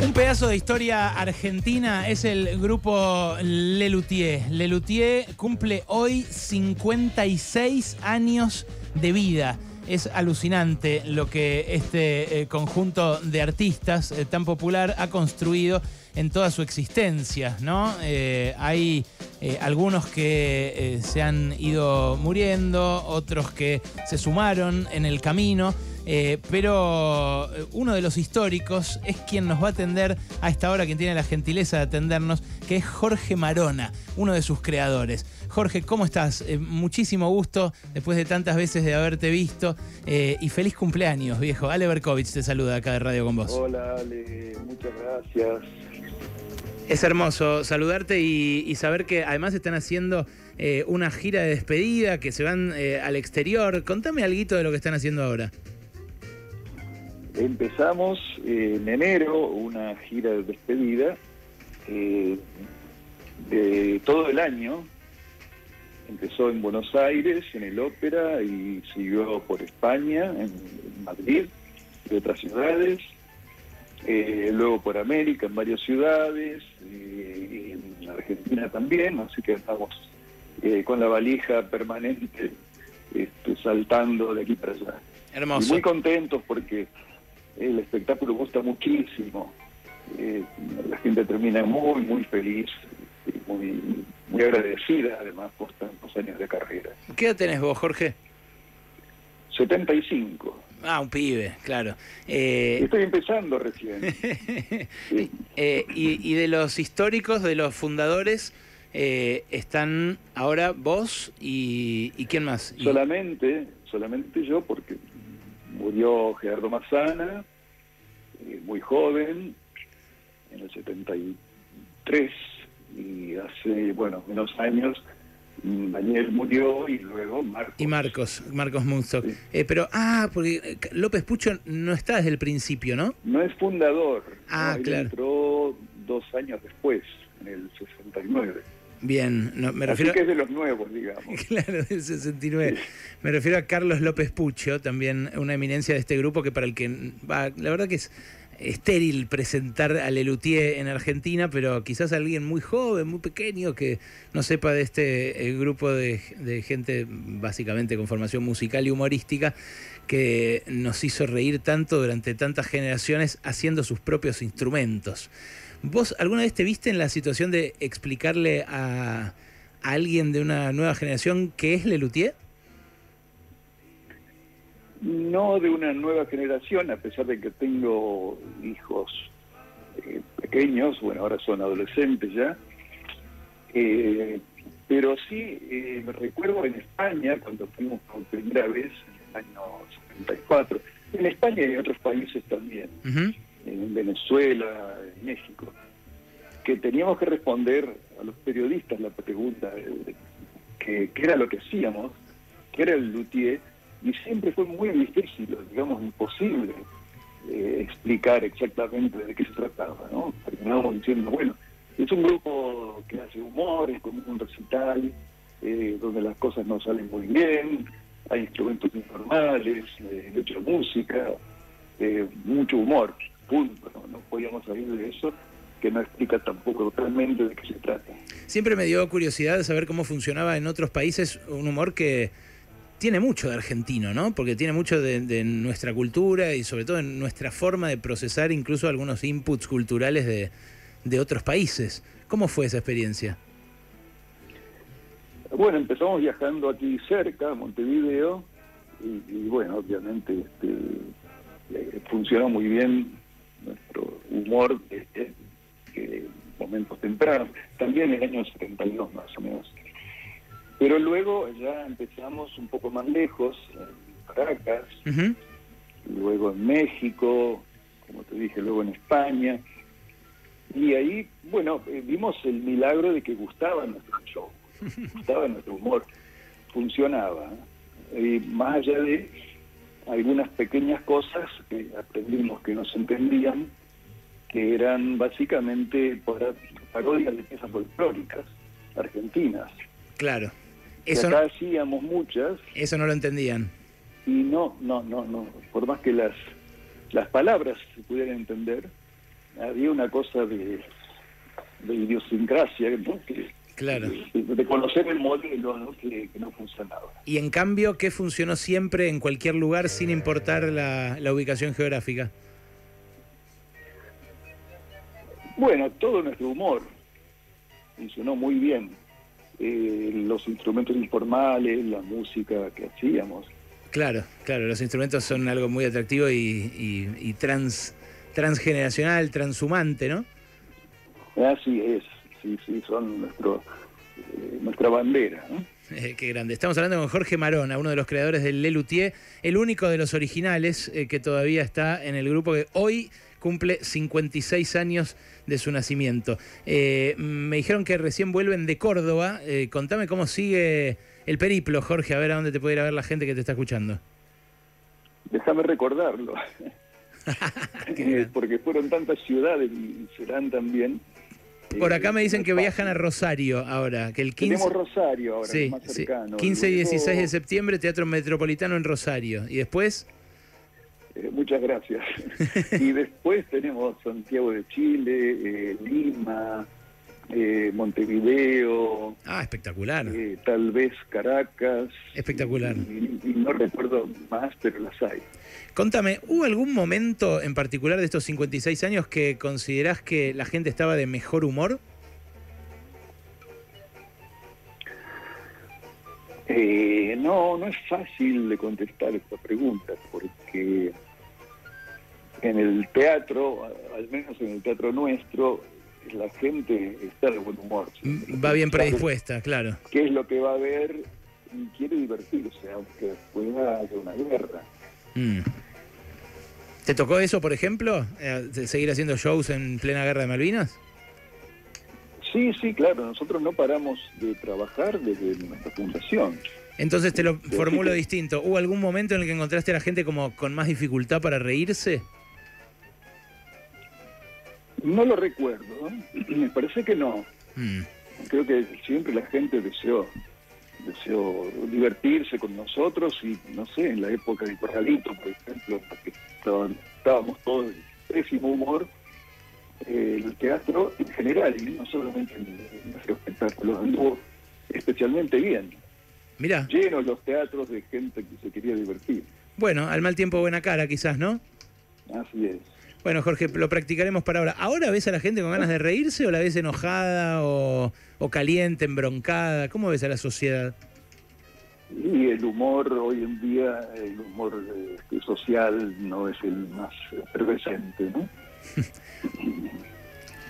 Un pedazo de historia argentina es el grupo Lelutier. Lelutier cumple hoy 56 años de vida. Es alucinante lo que este eh, conjunto de artistas eh, tan popular ha construido en toda su existencia, ¿no? Eh, hay algunos que se han ido muriendo, otros que se sumaron en el camino. Eh, pero eh, uno de los históricos es quien nos va a atender a esta hora, quien tiene la gentileza de atendernos, que es Jorge Marona, uno de sus creadores. Jorge, ¿cómo estás? Eh, muchísimo gusto después de tantas veces de haberte visto y feliz cumpleaños, viejo. Ale Berkovich te saluda acá de Radio con vos. Hola, Ale, muchas gracias. Es hermoso saludarte y, saber que además están haciendo una gira de despedida, que se van al exterior. Contame algo de lo que están haciendo ahora. Empezamos en enero una gira de despedida eh, de todo el año. Empezó en Buenos Aires, en el Ópera, y siguió por España, en Madrid y otras ciudades. Eh, luego por América, en varias ciudades, eh, en Argentina también, así que estamos con la valija permanente este, saltando de aquí para allá. Hermoso. Y muy contentos porque el espectáculo gusta muchísimo. Eh, la gente termina muy, muy feliz, y muy, muy agradecida, además, por tantos años de carrera. ¿Qué edad tenés vos, Jorge? 75. Ah, un pibe, claro. Eh, Estoy empezando recién. Eh, y, de los históricos, de los fundadores, están ahora vos y, y quién más? Solamente, solamente yo, porque murió Gerardo Mazzana, eh, muy joven, en el 73, y hace, bueno, unos años Daniel murió y luego Marcos. Y Marcos, Marcos Munstock. Eh, pero, ah, porque eh, López Pucho no está desde el principio, ¿no? No es fundador. Ah, claro. Entró dos años después, en el 69. Bien, me refiero. que es de los nuevos, digamos. claro, del 69. Me refiero a Carlos López Pucho, también una eminencia de este grupo que para el que va, la verdad que es estéril presentar a Lelutier en Argentina, pero quizás alguien muy joven, muy pequeño, que no sepa de este grupo de, de gente básicamente con formación musical y humorística, que nos hizo reír tanto durante tantas generaciones haciendo sus propios instrumentos. ¿Vos alguna vez te viste en la situación de explicarle a, alguien de una nueva generación qué es Lelutier? No de una nueva generación, a pesar de que tengo hijos eh, pequeños, bueno, ahora son adolescentes ya, eh, pero sí eh, me recuerdo en España, cuando fuimos por primera vez, en el año 74, en España y en otros países también en Venezuela, en México, que teníamos que responder a los periodistas la pregunta de, que, era lo que hacíamos, que era el luthier, y siempre fue muy difícil, digamos imposible, eh, explicar exactamente de qué se trataba, ¿no? Terminábamos diciendo, bueno, es un grupo que hace humor, es como un recital, eh, donde las cosas no salen muy bien, hay instrumentos informales, eh, hecho música, eh, mucho humor punto, ¿no? podíamos salir de eso, que no explica tampoco realmente de qué se trata. Siempre me dio curiosidad saber cómo funcionaba en otros países un humor que tiene mucho de argentino, ¿no? Porque tiene mucho de, nuestra cultura y sobre todo en nuestra forma de procesar incluso algunos inputs culturales de, de otros países. ¿Cómo fue esa experiencia? Bueno, empezamos viajando aquí cerca, a Montevideo, y, bueno, obviamente este, eh, funcionó muy bien nuestro humor de, momentos tempranos, también en el año 72 más o menos. Pero luego ya empezamos un poco más lejos, en Caracas, luego en México, como te dije, luego en España. Y ahí, bueno, eh, vimos el milagro de que gustaba nuestro show, gustaba nuestro humor, funcionaba. Y más allá de algunas pequeñas cosas que aprendimos que no se entendían, que eran básicamente parodias de piezas folclóricas argentinas. Claro. Eso acá hacíamos muchas. Eso no lo entendían. Y no, no, no, no. Por más que las, las palabras se pudieran entender, había una cosa de, de idiosincrasia, ¿no? Que, Claro. de, de conocer el modelo ¿no? Que, que no funcionaba. Y en cambio, ¿qué funcionó siempre en cualquier lugar sin importar la, la ubicación geográfica? Bueno, todo nuestro humor funcionó muy bien. Eh, los instrumentos informales, la música que hacíamos. Claro, claro, los instrumentos son algo muy atractivo y, y- y trans, transgeneracional, transhumante, ¿no? Así es, sí, sí, son nuestro, eh, nuestra bandera. ¿no? Eh, qué grande. Estamos hablando con Jorge Marona, uno de los creadores del Lelutier, el único de los originales eh, que todavía está en el grupo que hoy cumple 56 años de su nacimiento. Eh, me dijeron que recién vuelven de Córdoba. Eh, contame cómo sigue el periplo, Jorge, a ver a dónde te puede ir a ver la gente que te está escuchando. Déjame recordarlo, eh, porque fueron tantas ciudades y serán también. Por eh, acá me dicen que viajan a. Rosario ahora, que el 15... Tenemos Rosario ahora, Sí, más sí. cercano. 15 y Luego, 16 de septiembre, Teatro Metropolitano en Rosario. Y después, eh, muchas gracias. y después tenemos Santiago de Chile, eh, Lima, eh, Montevideo, ah, espectacular. tal vez Caracas. Espectacular. Y, y no recuerdo más, pero las hay. Contame, ¿hubo algún momento en particular de estos 56 años que considerás que la gente estaba de mejor humor? Eh, no, no es fácil de contestar esta pregunta porque en el teatro, al menos en el teatro nuestro, la gente está de buen humor. Mm, Va bien predispuesta, claro. ¿Qué es lo que va a ver? Y quiere divertirse, aunque después haya una guerra. Mm. ¿Te tocó eso, por ejemplo? Eh, ¿Seguir haciendo shows en plena guerra de Malvinas? Sí, sí, claro, nosotros no paramos de trabajar desde nuestra fundación. Entonces te lo formulo distinto. ¿Hubo algún momento en el que encontraste a la gente como con más dificultad para reírse? No lo recuerdo, me parece que no. Mm. Creo que siempre la gente deseó, deseó divertirse con nosotros y, no sé, en la época de Corralito, por ejemplo, que estaban- estábamos todos de pésimo humor, eh, el teatro en general, y no solamente en en nuestro espectáculo, anduvo especialmente bien. Mirá, Llenos los teatros de gente que se quería divertir. bueno, al mal tiempo buena cara quizás, ¿no? Así es. Bueno, Jorge, lo practicaremos para ahora. ¿Ahora ves a la gente con ganas de reírse o la ves enojada o, o caliente, embroncada? ¿Cómo ves a la sociedad? Y el humor hoy en día, el humor eh, social no es el más efervescente, ¿no?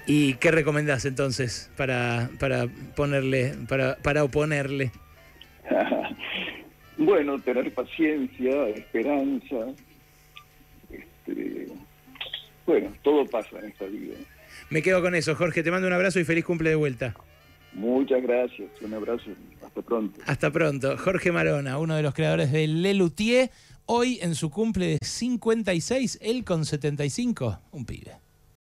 ¿Y qué recomendás entonces para, para ponerle, para, para oponerle? bueno, tener paciencia, esperanza. Bueno, todo pasa en esta vida. Me quedo con eso, Jorge. Te mando un abrazo y feliz cumple de vuelta. Muchas gracias, un abrazo, hasta pronto. Hasta pronto. Jorge Marona, uno de los creadores de Lelutier, hoy en su cumple de 56, él con 75, un pibe.